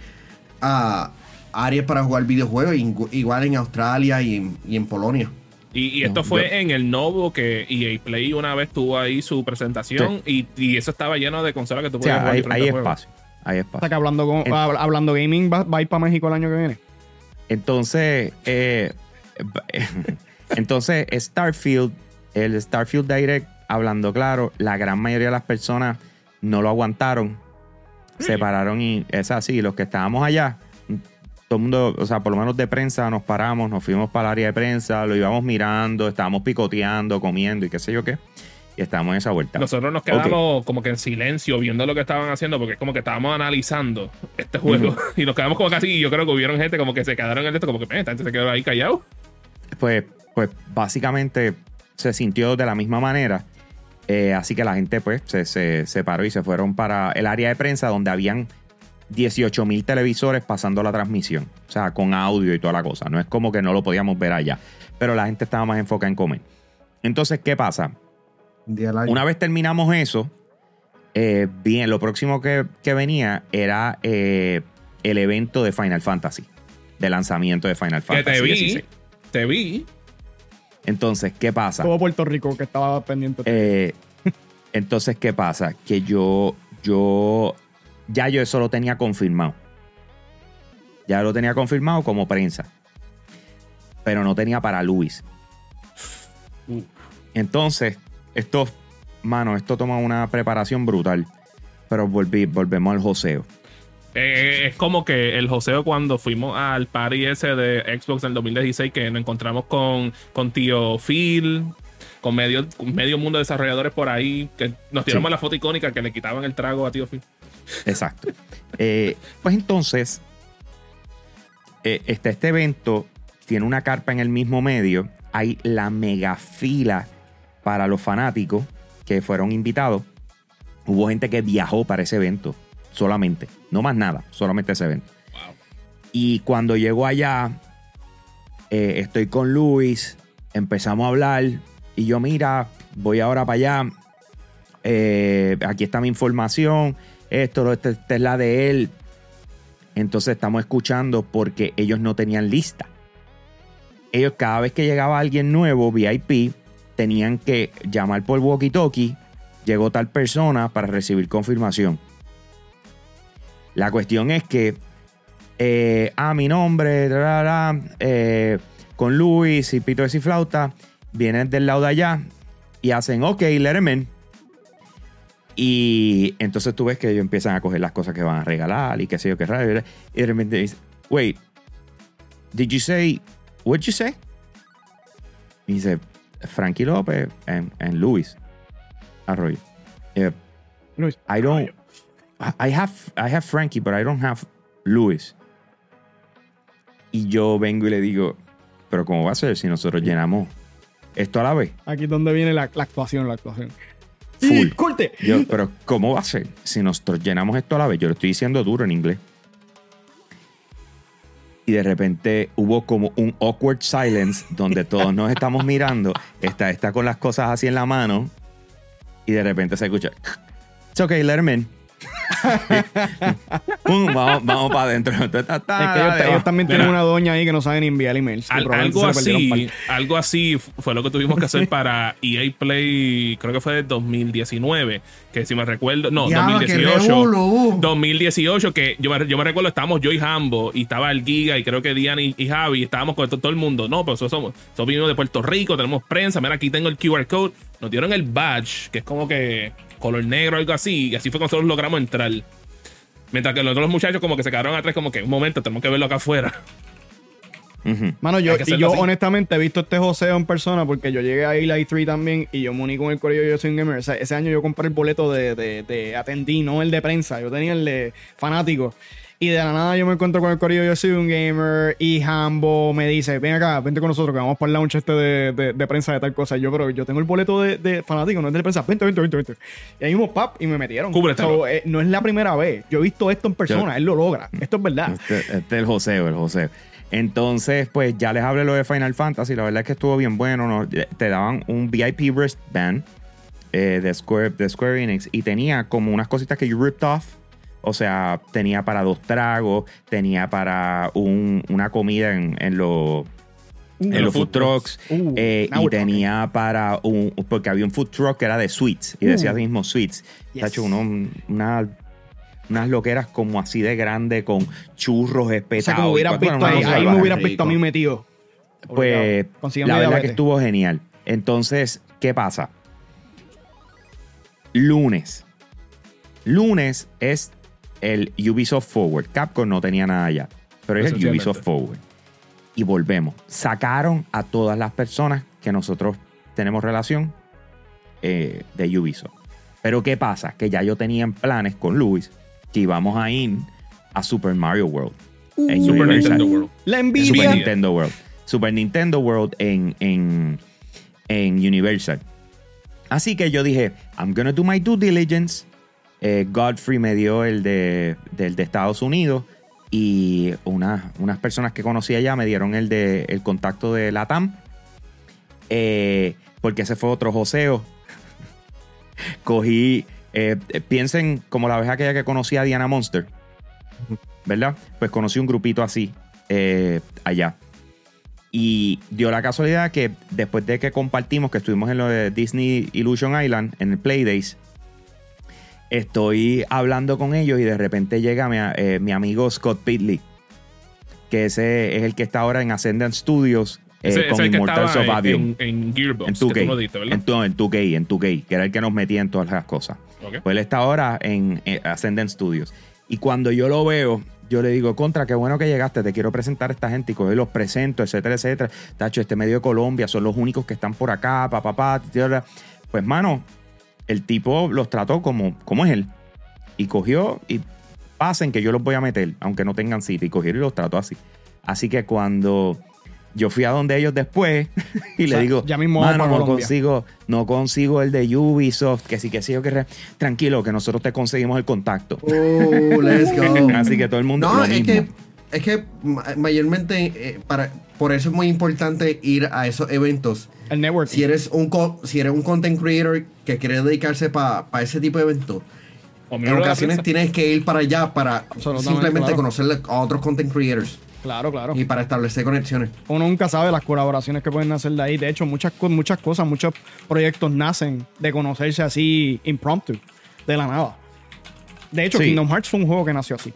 ah, áreas para jugar videojuegos, igu- igual en Australia y en, y en Polonia. Y, y esto No, fue yo- en el Novo que EA Play una vez tuvo ahí su presentación y, y eso estaba lleno de consolas que tú O podías sea, jugar hay, hay espacio. Hay O espacio. sea que hablando, con, En- hab- hablando gaming, va, va a ir para México el año que viene. Entonces, eh, entonces Starfield, el Starfield Direct, hablando claro, la gran mayoría de las personas no lo aguantaron. Se pararon y es así, los que estábamos allá, todo el mundo, o sea, por lo menos de prensa, nos paramos, nos fuimos para el área de prensa, lo íbamos mirando, estábamos picoteando, comiendo y qué sé yo qué. Y estábamos en esa vuelta. Nosotros nos quedamos como que en silencio viendo lo que estaban haciendo porque es como que estábamos analizando este juego y nos quedamos como casi y yo creo que hubieron gente como que se quedaron en esto como que "Eh, esta gente se quedó ahí callado. pues, pues básicamente se sintió de la misma manera. Eh, así que la gente pues se, se separó y se fueron para el área de prensa donde habían 18 mil televisores pasando la transmisión. O sea, con audio y toda la cosa. No es como que no lo podíamos ver allá. Pero la gente estaba más enfocada en comer. Entonces, ¿qué pasa? Una vez terminamos eso, eh, bien, lo próximo que, que venía era eh, el evento de Final Fantasy. De lanzamiento de Final Que Fantasy. te vi, 16. te vi. Entonces, ¿qué pasa? Todo Puerto Rico que estaba pendiente. Eh, entonces, ¿qué pasa? Que yo, yo, ya yo eso lo tenía confirmado. Ya lo tenía confirmado como prensa. Pero no tenía para Luis. Entonces, esto, mano, esto toma una preparación brutal. Pero volví, volvemos al joseo. Eh, es como que el joseo cuando fuimos al party ese de Xbox en 2016 que nos encontramos con, con tío Phil, con medio, con medio mundo de desarrolladores por ahí, que nos tiramos Sí. la foto icónica que le quitaban el trago a tío Phil. Exacto. Eh, pues entonces, eh, está este evento, tiene una carpa en el mismo medio, hay la mega fila para los fanáticos que fueron invitados. Hubo gente que viajó para ese evento, solamente, no más nada, solamente ese evento. Wow. Y cuando llego allá, eh, estoy con Luis, empezamos a hablar y yo, mira, voy ahora para allá, eh, aquí está mi información, esto, esta, es la de él. Entonces estamos escuchando porque ellos no tenían lista. Ellos cada vez que llegaba alguien nuevo, VIP, tenían que llamar por walkie-talkie, llegó tal persona para recibir confirmación. La cuestión es que eh, a mi nombre, eh, con Luis y Pito y Flauta, vienen del lado de allá y hacen, ok, let him in. Y entonces tú ves que ellos empiezan a coger las cosas que van a regalar y qué sé yo qué raro. Y de repente dice, wait, did you say, what'd you say? Y dice, Frankie López and, and Luis Arroyo. Eh, Luis. I don't. I have I have Frankie, but I don't have Luis. Y yo vengo y le digo, pero cómo va a ser si nosotros llenamos esto a la vez. Aquí es donde viene la, la actuación, la actuación. Full. Y corte. Yo, pero cómo va a ser si nosotros llenamos esto a la vez. Yo lo estoy diciendo duro en inglés. Y de repente hubo como un awkward silence donde todos nos estamos mirando. Está, está con las cosas así en la mano. Y de repente se escucha. It's okay, let him in. Pum, vamos, vamos para adentro. Ta, ta, ta, Es que ellos, también Mira. tienen una doña ahí que no saben enviar emails. que Al- algo así, algo así fue lo que tuvimos que hacer para EA Play, creo que fue de 2019, que si me recuerdo, no, qué 2018. revolú. 2018, que yo me, yo me recuerdo, estábamos yo y Hambo, y estaba el Giga, y creo que Diana y, y Javi, y estábamos con to- todo el mundo. No, pues nosotros somos, vinimos de Puerto Rico, tenemos prensa, mira, aquí tengo el QR code. Nos dieron el badge, que es como que color negro, algo así, y así fue que nosotros logramos entrar. Mientras que los otros muchachos como que se quedaron atrás, como que un momento, tenemos que verlo acá afuera. Mano, yo, y yo así. honestamente he visto este joseo en persona porque yo llegué a Eli 3 también y yo me uní con el corillo Yo Soy un Gamer. O sea, ese año yo compré el boleto de, de, de atendí, no el de prensa. Yo tenía el de fanático. Y de la nada yo me encuentro con el corillo Yo Soy un Gamer y Hambo me dice, ven acá, vente con nosotros que vamos para el lounge este de, de, de prensa de tal cosa. Y yo, pero yo tengo el boleto de, de fanático, no es de prensa. Vente, vente, vente, vente. Y ahí mismo, pap, y me metieron. So, eh, no es la primera vez. Yo he visto esto en persona, Yo- él lo logra. Esto es verdad. Este, este es el joseo, el joseo. Entonces, pues ya les hablé lo de Final Fantasy. La verdad es que estuvo bien bueno. ¿no? Te daban un VIP wristband eh, de, Square, de Square Enix y tenía como unas cositas que you ripped off. O sea, tenía para dos tragos, tenía para un- una comida en, en los en los food trucks Uh, eh, y tenía para un porque había un food truck que era de sweets y decía Uh. así mismo sweets Yes. Tacho, uno- una- unas loqueras como así de grande con churros O sea, espetados como hubieras Bueno, visto una ahí, ahí me hubieras visto a mí metido. pues la verdad que estuvo genial entonces ¿qué pasa? lunes lunes es el Ubisoft Forward Capcom no tenía nada allá pero es el. Ubisoft Forward y volvemos sacaron a todas las personas que nosotros tenemos relación eh, de Ubisoft pero ¿qué pasa? que ya yo tenía en planes con Luis que íbamos a ir a Super Mario World en Super Universal. Nintendo World. La Super envidia. Nintendo World. Super Nintendo World en, en, en Universal. Así que yo dije, I'm gonna do my due diligence. Eh, Godfrey me dio el de, del de Estados Unidos y unas personas que conocí allá me dieron el de el contacto de Latam. Eh, porque ese fue otro joseo. Cogí, eh, piensen como la vez aquella que conocí a Diana Monster, ¿verdad? Pues conocí un grupito así eh, allá. Y dio la casualidad que después de que compartimos, que estuvimos en lo de Disney Illusion Island, en el Playdays, estoy hablando con ellos y de repente llega mi, eh, mi amigo Scott Pitley, que ese es el que está ahora en Ascendant Studios eh, Ese, con Immortals of en, Avium. en, en Gearbox, En que tú 2K. me diste, ¿verdad? En, en 2K, en 2K, que era el que nos metía en todas las cosas. Pues él está ahora en eh, Ascendant Studios. Y cuando yo lo veo, yo le digo, contra, qué bueno que llegaste, te quiero presentar a esta gente y coger los presento, etcétera, etcétera. Tacho, este medio de Colombia son los únicos que están por acá, papá, papá. Pues, mano, el tipo los trató como, como es él. Y cogió y pasen que yo los voy a meter, aunque no tengan cita. Y cogieron y los trató así. Así que cuando yo fui a donde ellos después y O sea, le digo, ya mismo mano, no Colombia". consigo, no consigo el de Ubisoft, que sí, que sí, o que re- tranquilo, que nosotros te conseguimos el contacto. Oh, let's go. Así que todo el mundo No, lo es mismo. que, es que ma- mayormente eh, para, por eso es muy importante ir a esos eventos. El network. Si eres un co- si eres un content creator que quiere dedicarse para ese tipo de eventos, O en ocasiones tienes que ir para allá para simplemente claro. conocerle a otros content creators Claro, claro. y para establecer conexiones. Uno nunca sabe las colaboraciones que pueden hacer de ahí. De hecho, muchas, muchas cosas, muchos proyectos nacen de conocerse así impromptu, de la nada. De hecho, Sí. Kingdom Hearts fue un juego que nació así.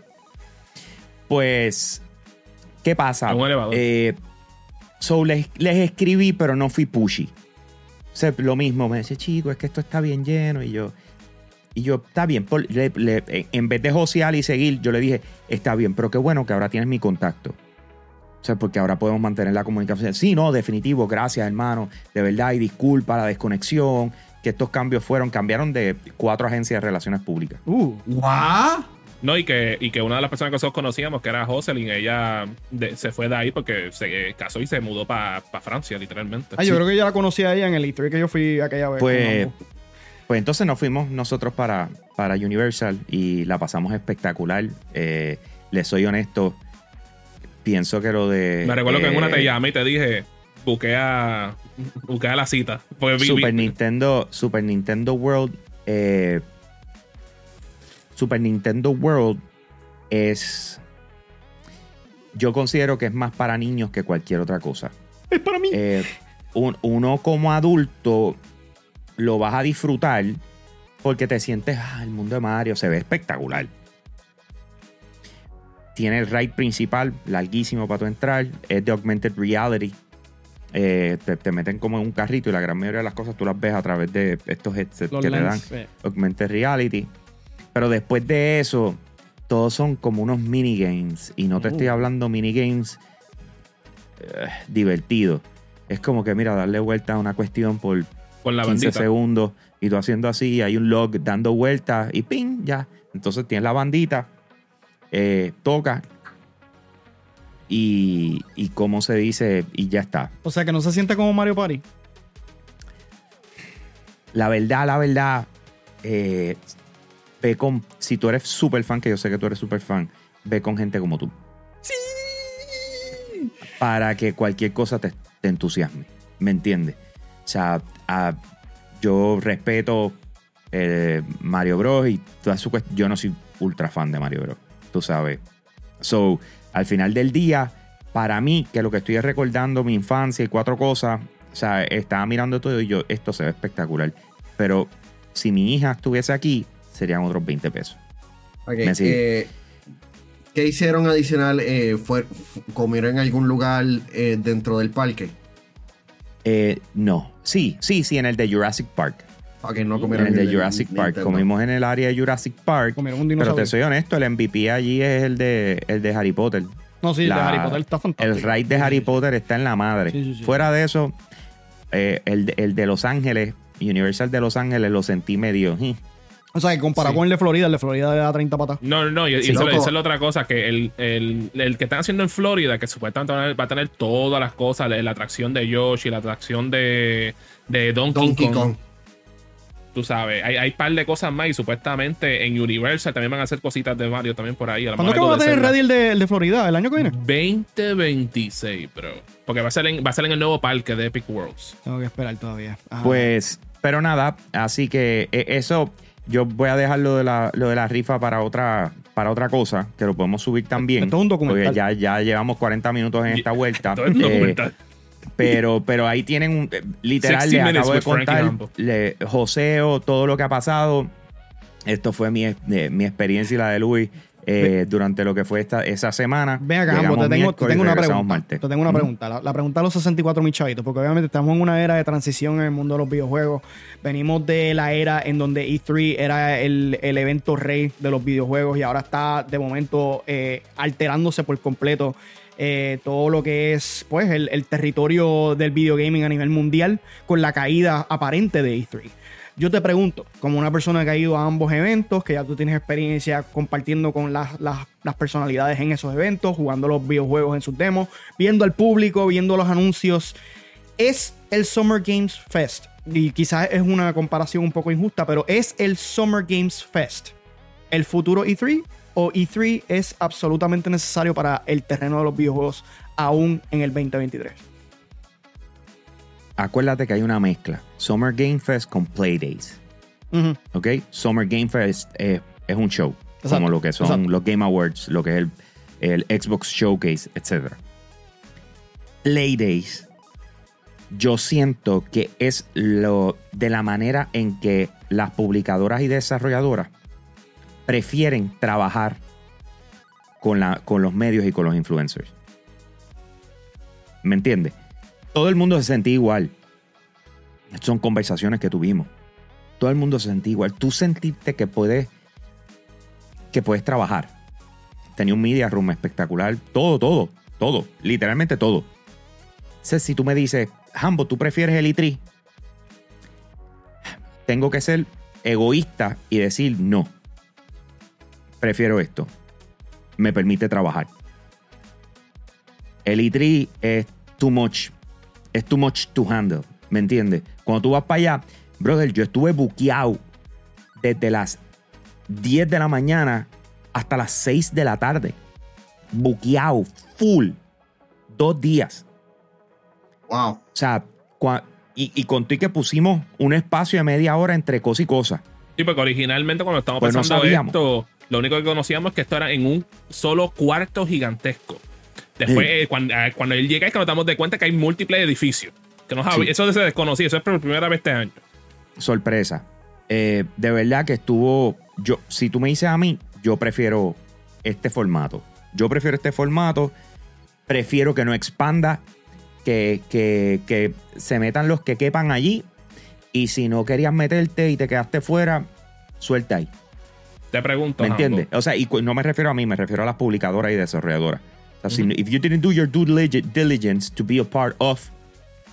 Pues, ¿qué pasa? Un elevador. Eh, so, les, les escribí, pero no fui pushy. O sea, lo mismo, me dice, chico, es que esto está bien lleno. Y yo, y yo está bien. por- le- le- en vez de josear y seguir, yo le dije, está bien, pero qué bueno que ahora tienes mi contacto. O sea, porque ahora podemos mantener la comunicación. Sí, no, definitivo, gracias, hermano. De verdad, y disculpa la desconexión. Que estos cambios fueron, cambiaron de cuatro agencias de relaciones públicas. Uh, ¿What? No, y que, y que una de las personas que nosotros conocíamos, que era Jocelyn, ella de- se fue de ahí porque se casó y se mudó para Francia, literalmente. ah, yo creo que ya la conocí a ella en el E3 que yo fui aquella vez. Pues, pues entonces nos fuimos nosotros para, para Universal y la pasamos espectacular. Eh, les soy honesto, pienso que lo de... Me recuerdo que en una te eh, llamé y te dije, buquea, buquea la cita. Vi- Super vi- Nintendo, Super Nintendo World. eh, Super Nintendo World es. Yo considero que es más para niños que cualquier otra cosa. Es para mí. Eh, un- uno como adulto lo vas a disfrutar porque te sientes, ah, el mundo de Mario se ve espectacular. Tiene el ride principal, larguísimo para tu entrar, es de augmented reality. Eh, te, te meten como en un carrito y la gran mayoría de las cosas tú las ves a través de estos headsets Los que te dan lens, eh. augmented reality. Pero después de eso, todos son como unos minigames. Y no te estoy hablando minigames eh, divertidos. Es como que, mira, darle vuelta a una cuestión por la 15 bandita. segundos y tú haciendo así, hay un log dando vueltas y ping, ya. Entonces tienes la bandita, eh, toca y, y como se dice, y ya está. O sea que no se siente como Mario Party. La verdad, la verdad, eh, ve con, si tú eres súper fan, que yo sé que tú eres súper fan, ve con gente como tú. Para que cualquier cosa te, te entusiasme. ¿Me entiendes? O sea, a- yo respeto eh, Mario Bros. y toda su cuest- Yo no soy ultra fan de Mario Bros. Tú sabes. So, al final del día, para mí, que lo que estoy es recordando mi infancia y cuatro cosas, o sea, estaba mirando todo y yo, esto se ve espectacular. Pero si mi hija estuviese aquí, serían otros 20 pesos. Ok, Me sigue. eh, ¿Qué hicieron adicional? Eh, fue, ¿Comieron en algún lugar eh, dentro del parque? Eh, no, sí, sí, sí, en el de Jurassic Park. Ok, no En comieron el de en Jurassic Park. Nintendo. Comimos en el área de Jurassic Park. Comieron un Pero te soy honesto, el MVP allí es el de, el de Harry Potter. No, sí, el de Harry Potter está fantástico. El ride de Harry Potter está en la madre. Sí, sí, sí. Fuera de eso, eh, el, el de Los Ángeles, Universal de Los Ángeles, lo sentí medio. O sea, que comparado Sí. con el de Florida, el de Florida le da 30 patas. No, no, y, y Sí, eso, esa es la otra cosa, que el, el, el que están haciendo en Florida, que supuestamente va a tener- va a tener todas las cosas, la, la atracción de Yoshi, la atracción de, de Donkey, Donkey Kong. Kong. tú sabes, hay, hay par de cosas más y supuestamente en Universal también van a hacer cositas de Mario también por ahí. A ¿Cuándo que va a tener ready el de, el de Florida? ¿El año que viene? 2026, bro. Porque va a ser en, va a ser en el nuevo parque de Epic Worlds. Tengo que esperar todavía. Ajá. Pues, pero nada, así que eh, eso yo voy a dejar lo de la, lo de la rifa para otra, para otra cosa, que lo podemos subir también. Esto es un documental. Porque ya, ya llevamos 40 minutos en esta vuelta. Todo es un Eh, documental. pero, pero ahí tienen un, eh, literal, 60 le acabo de contar, le, joseo todo lo que ha pasado. Esto fue mi, eh, mi experiencia y la de Luis eh, durante lo que fue esta, esa semana. Ven acá, Jambo, te tengo, te tengo una pregunta. Te tengo una pregunta. La, la pregunta de los 64 mil chavitos, porque obviamente estamos en una era de transición en el mundo de los videojuegos. Venimos de la era en donde E3 era el, el evento rey de los videojuegos y ahora está de momento eh, alterándose por completo eh, todo lo que es pues el, el territorio del videogaming a nivel mundial con la caída aparente de E3. Yo te pregunto, como una persona que ha ido a ambos eventos, que ya tú tienes experiencia compartiendo con las, las- personalidades en esos eventos, jugando los videojuegos en sus demos, viendo al público, viendo los anuncios, es el Summer Games Fest. Y quizás es una comparación un poco injusta, pero es el Summer Games Fest el futuro E3 o E3 es absolutamente necesario para el terreno de los videojuegos aún en el 2023. Acuérdate que hay una mezcla. Summer Game Fest con Playdays. Ujú. ¿ok? Summer Game Fest es un show, Exacto, como lo que son exacto. los Game Awards, lo que es el, el Xbox Showcase, etc. Playdays, yo siento que es lo de la manera en que las publicadoras y desarrolladoras prefieren trabajar con, la, con los medios y con los influencers. ¿Me entiendes? Todo el mundo se sentía igual. Son conversaciones que tuvimos todo el mundo se sentía igual. Tú sentiste que puedes, que puedes trabajar. Tenía un media room espectacular. Todo, todo, todo. Literalmente todo. Si tú me dices, Hambo, ¿tú prefieres el E3? Tengo que ser egoísta y decir no. Prefiero esto. Me permite trabajar. El E3 es too much. Es too much to handle. ¿Me entiendes? Cuando tú vas para allá, brother, yo estuve buqueado desde las 10 de la mañana hasta las 6 de la tarde. Buqueado, full. Dos días. Wow. O sea, cua- y, y conté que pusimos un espacio de media hora entre cosa y cosa. Sí, porque originalmente cuando estábamos Pues pensando esto, lo único que conocíamos es que esto era en un solo cuarto gigantesco. Después, eh, cuando, eh, cuando él llega es que nos damos de cuenta que hay múltiples edificios. Que no sabe- Sí. Eso se desconocía, eso es por primera vez este año. sorpresa. Eh, de verdad que estuvo. Yo, si tú me dices a mí, yo prefiero este formato. Yo prefiero este formato. Prefiero que no expanda. Que, que- que se metan los que quepan allí. Y si no querías meterte y te quedaste fuera, suelta ahí. Te pregunto. ¿Me entiendes? O sea, y no me refiero a mí, me refiero a las publicadoras y desarrolladoras. Ujú. if you didn't do your due diligence to be a part of,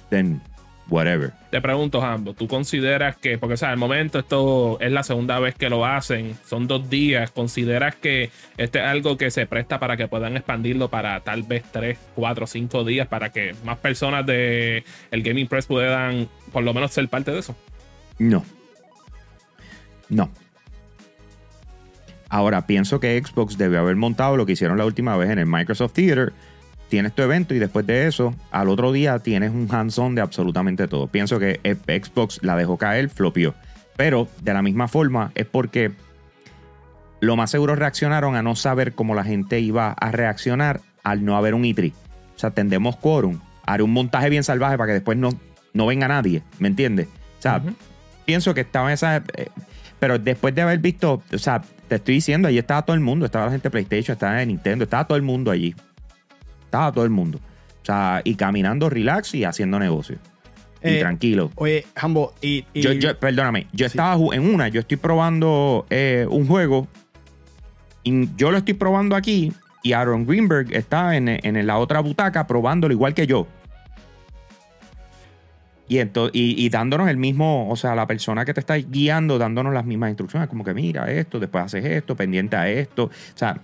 then whatever. Te pregunto, Hambo, ¿tú consideras que, porque o sea, al momento esto es la segunda vez que lo hacen, son dos días, ¿consideras que este es algo que se presta para que puedan expandirlo para tal vez tres, cuatro, cinco días para que más personas de el Gaming Press puedan por lo menos ser parte de eso? No. No. Ahora, pienso que Xbox debe haber montado lo que hicieron la última vez en el Microsoft Theater. Tienes tu evento y después de eso, al otro día tienes un hands-on de absolutamente todo. Pienso que eh, Xbox la dejó caer, flopió. Pero de la misma forma es porque lo más seguro reaccionaron a no saber cómo la gente iba a reaccionar al no haber un E3. O sea, tendemos quórum, haré un montaje bien salvaje para que después no, no venga nadie, ¿me entiendes? O sea, pienso que estaba esa... eh, pero después de haber visto, o sea, te estoy diciendo, allí estaba todo el mundo, estaba la gente de PlayStation, estaba de Nintendo, estaba todo el mundo allí. Estaba todo el mundo. O sea, y caminando relax y haciendo negocio. Y Eh, tranquilo. Oye, Hambo, y, y- Yo, yo- perdóname, yo estaba en una, yo estoy probando eh, un juego y yo lo estoy probando aquí y Aaron Greenberg está en, en la otra butaca probándolo igual que yo. Y, y, y dándonos el mismo, o sea, la persona que te está guiando, dándonos las mismas instrucciones, como que mira esto, después haces esto, pendiente a esto. O sea,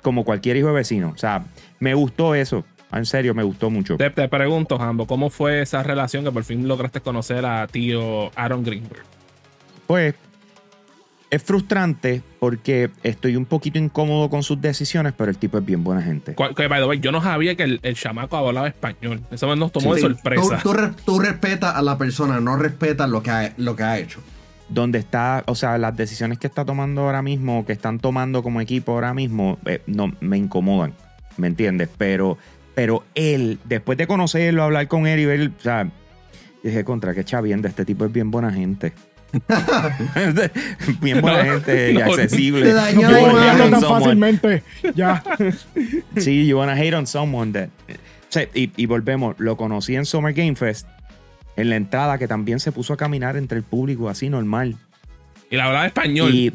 como cualquier hijo de vecino. O sea, me gustó eso. En serio, me gustó mucho. Te, te pregunto, Hambo, ¿cómo fue esa relación que por fin lograste conocer a tío Aaron Greenberg? pues es frustrante porque estoy un poquito incómodo con sus decisiones, pero el tipo es bien buena gente. Cual- Que, by the way, yo no sabía que el, el chamaco hablaba español. Eso nos tomó de Sí, sorpresa. Tú, tú re- tú respetas a la persona, no respetas lo que ha, lo que ha hecho. Donde está, o sea, las decisiones que está tomando ahora mismo, que están tomando como equipo ahora mismo, eh, no me incomodan, ¿me entiendes? Pero, pero él, después de conocerlo, hablar con él y ver, o sea, dije, contra, qué chavienda, este tipo es bien buena gente. bien buena No, gente y no, accesible. te dañó hate tan someone. fácilmente. Ya. Sí, you wanna hate on someone that. O sea, y, y volvemos, lo conocí en Summer Game Fest, en la entrada, que también se puso a caminar entre el público así normal. Y la hablaba español. Y,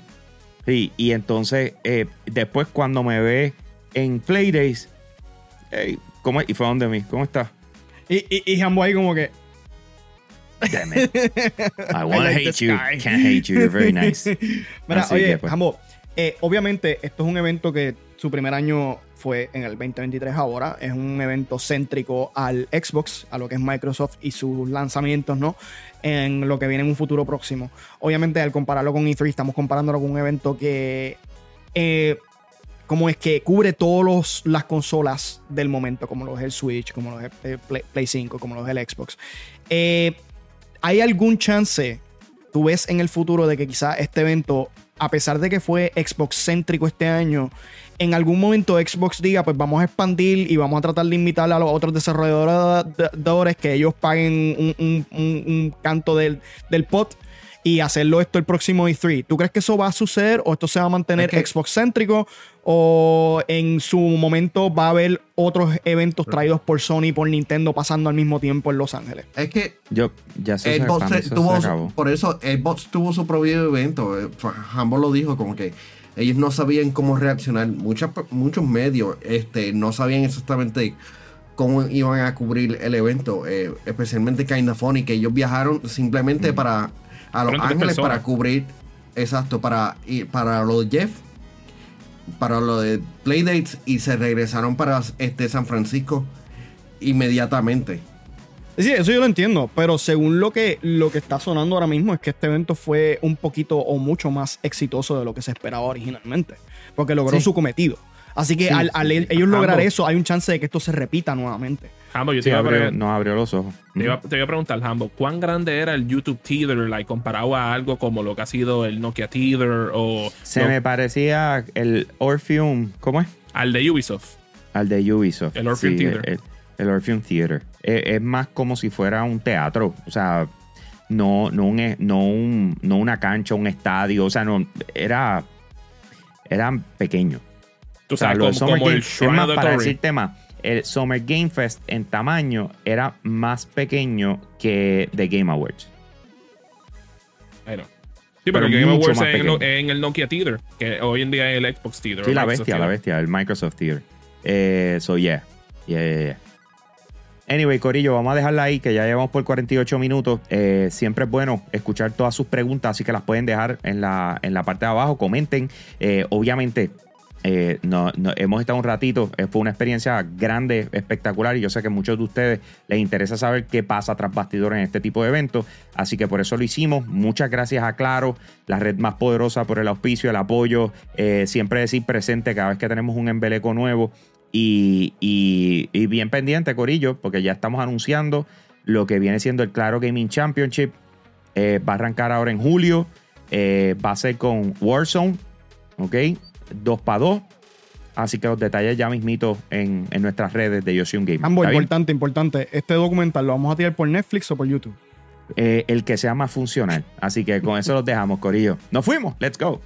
sí, y entonces, eh, después cuando me ve en Playdays, hey, ¿cómo? Y fue donde mí, ¿cómo estás? Y, y, y Jambo ahí como que. Damn it. I wanna like hate you. guy. Can't hate you. You're very nice. Mira, Así oye, que, pues. Eh, obviamente esto es un evento que su primer año fue en el 2023 ahora. Es un evento céntrico al Xbox, a lo que es Microsoft y sus lanzamientos, ¿no? En lo que viene en un futuro próximo. Obviamente al compararlo con E3, estamos comparándolo con un evento que... eh, como es que cubre todas las consolas del momento, como lo es el Switch, como lo es el Play, Play 5, como lo es el Xbox. Eh, ¿Hay algún chance, tú ves en el futuro, de que quizá este evento, a pesar de que fue Xbox céntrico este año, en algún momento Xbox diga, pues vamos a expandir y vamos a tratar de invitar a los otros desarrolladores que ellos paguen un- un canto del, del pot y hacerlo esto el próximo E3. ¿Tú crees que eso va a suceder o esto se va a mantener Xbox céntrico o en su momento va a haber otros eventos traídos por Sony y por Nintendo pasando al mismo tiempo en Los Ángeles? Es que Yo, ya sé, Xbox se- eso tuvo, se acabó. por eso Xbox tuvo su propio evento. eh, Hambo lo dijo como que ellos no sabían cómo reaccionar. Muchas, muchos medios este, no sabían exactamente cómo iban a cubrir el evento, eh, especialmente Kinda Funny, que ellos viajaron simplemente para a Los Ángeles para cubrir, exacto, para ir para lo de Jeff, para lo de Playdates y se regresaron para este San Francisco inmediatamente. Sí, eso yo lo entiendo, pero según lo que, lo que está sonando ahora mismo es que este evento fue un poquito o mucho más exitoso de lo que se esperaba originalmente, porque logró Sí. su cometido. Así que Sí, al, al sí, ellos ambos. lograr eso, hay un chance de que esto se repita nuevamente. Hambo, yo te, a abrió- los ojos. te iba- te iba a preguntar, Hambo, ¿cuán grande era el YouTube Teether like, comparado a algo como lo que ha sido el Nokia Teether o Se lo- me parecía el Orpheum, ¿cómo es? al de Ubisoft? Al de Ubisoft. El Orpheum Theater. El, el Orpheum Theater. Eh, Es, más como si fuera un teatro. O sea, no, no, un, e- no, un- no una cancha, un estadio. O sea, no, era, era pequeño. Tú O sea, sabes, lo de como, como el es Shrine más, of the para decirte más, el Summer Game Fest en tamaño era más pequeño que The Game Awards. Bueno. Sí, Pero pero, Game Awards más es en, el Nokia Teether, que hoy en día es el Xbox Teether. Sí, la bestia, la Theater. bestia, el Microsoft Theater. Eh, so, yeah. Yeah, yeah, yeah. Anyway, Corillo, vamos a dejarla ahí, que ya llevamos por 48 minutos. Eh, siempre es bueno escuchar todas sus preguntas, así que las pueden dejar en la, en la parte de abajo. Comenten. Eh, obviamente, eh, no, hemos estado un ratito. fue una experiencia grande, espectacular, y yo sé que a muchos de ustedes les interesa saber qué pasa tras bastidores en este tipo de eventos. Así que por eso lo hicimos. Muchas gracias a Claro, la red más poderosa, por el auspicio, el apoyo. eh, siempre decir presente cada vez que tenemos un embeleco nuevo. Y bien pendiente, Corillo, porque ya estamos anunciando lo que viene siendo el Claro Gaming Championship. Eh, va a arrancar ahora en julio. Eh, va a ser con Warzone, ¿ok? 2 para 2. Así que los detalles ya mismito en, en nuestras redes de Yo Soy un Gamer. Ambos, importante, importante. Este documental lo vamos a tirar por Netflix o por YouTube. Eh, el que sea más funcional. Así que con eso los dejamos, Corillo. Nos fuimos. Let's go.